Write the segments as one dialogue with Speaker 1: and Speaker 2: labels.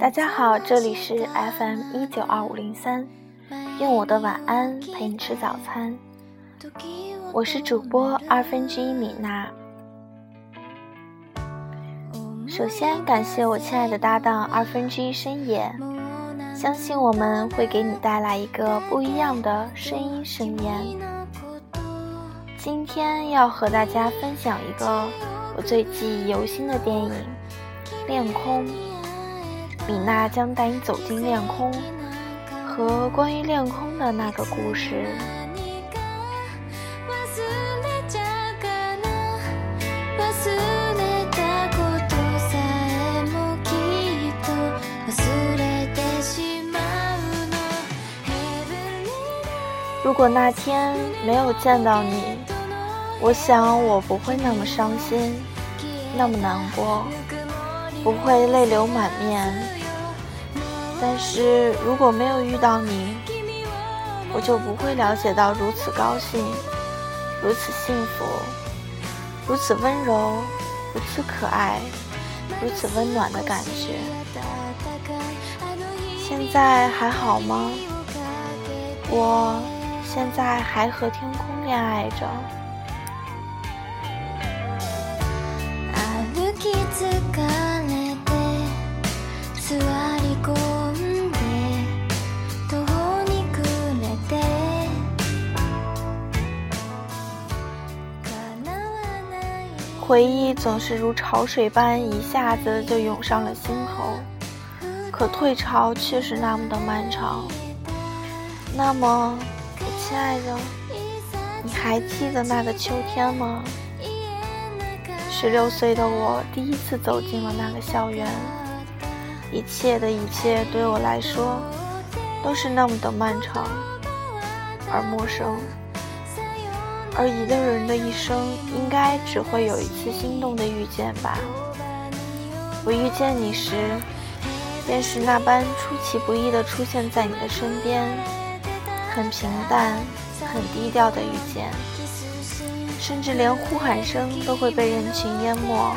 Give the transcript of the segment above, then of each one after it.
Speaker 1: 大家好，这里是 FM 一九二五零三，用我的晚安陪你吃早餐。我是主播二分之一米娜。首先感谢我亲爱的搭档二分之一深夜，相信我们会给你带来一个不一样的声音盛宴。今天要和大家分享一个我最记忆犹新的电影《恋空》。米娜将带你走进恋空，和关于恋空的那个故事。如果那天没有见到你，我想我不会那么伤心，那么难过。不会泪流满面，但是如果没有遇到你，我就不会了解到如此高兴、如此幸福、如此温柔、如此可爱、如此温暖的感觉。现在还好吗？我现在还和天空恋爱着。回忆总是如潮水般一下子就涌上了心头，可退潮却是那么的漫长。那么，我亲爱的，你还记得那个秋天吗？十六岁的我第一次走进了那个校园，一切的一切对我来说都是那么的漫长而陌生。而一个人的一生，应该只会有一次心动的遇见吧。我遇见你时，便是那般出其不意地出现在你的身边，很平淡、很低调的遇见，甚至连呼喊声都会被人群淹没。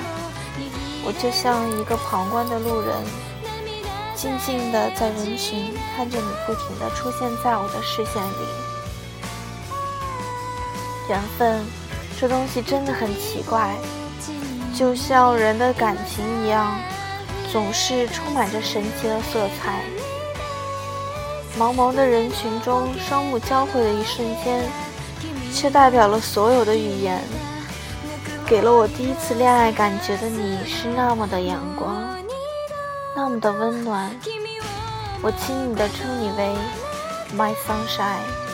Speaker 1: 我就像一个旁观的路人，静静地在人群看着你不停地出现在我的视线里。缘分，这东西真的很奇怪，就像人的感情一样，总是充满着神奇的色彩。茫茫的人群中，双目交汇的一瞬间，却代表了所有的语言。给了我第一次恋爱感觉的你，是那么的阳光，那么的温暖。我轻易的称你为 My Sunshine。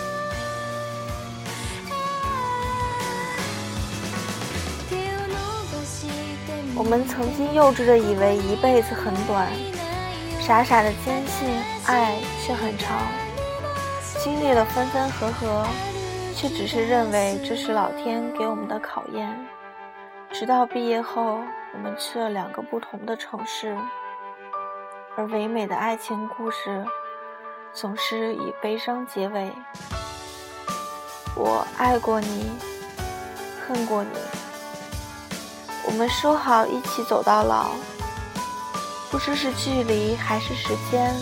Speaker 1: 我们曾经幼稚的以为一辈子很短，傻傻的坚信爱却很长，经历了分分合合，却只是认为这是老天给我们的考验。直到毕业后，我们去了两个不同的城市，而唯美的爱情故事总是以悲伤结尾。我爱过你，恨过你。我们说好一起走到老，不知是距离还是时间，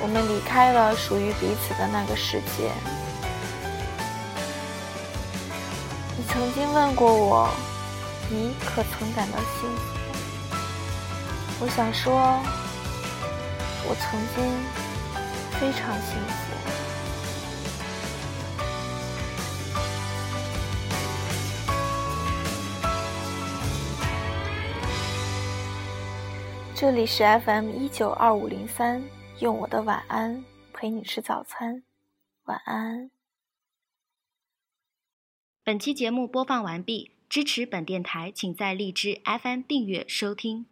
Speaker 1: 我们离开了属于彼此的那个世界。你曾经问过我，你可曾感到幸福？我想说，我曾经非常幸福。这里是 FM 一九二五零三，用我的晚安陪你吃早餐，晚安。
Speaker 2: 本期节目播放完毕，支持本电台，请在荔枝 FM 订阅收听。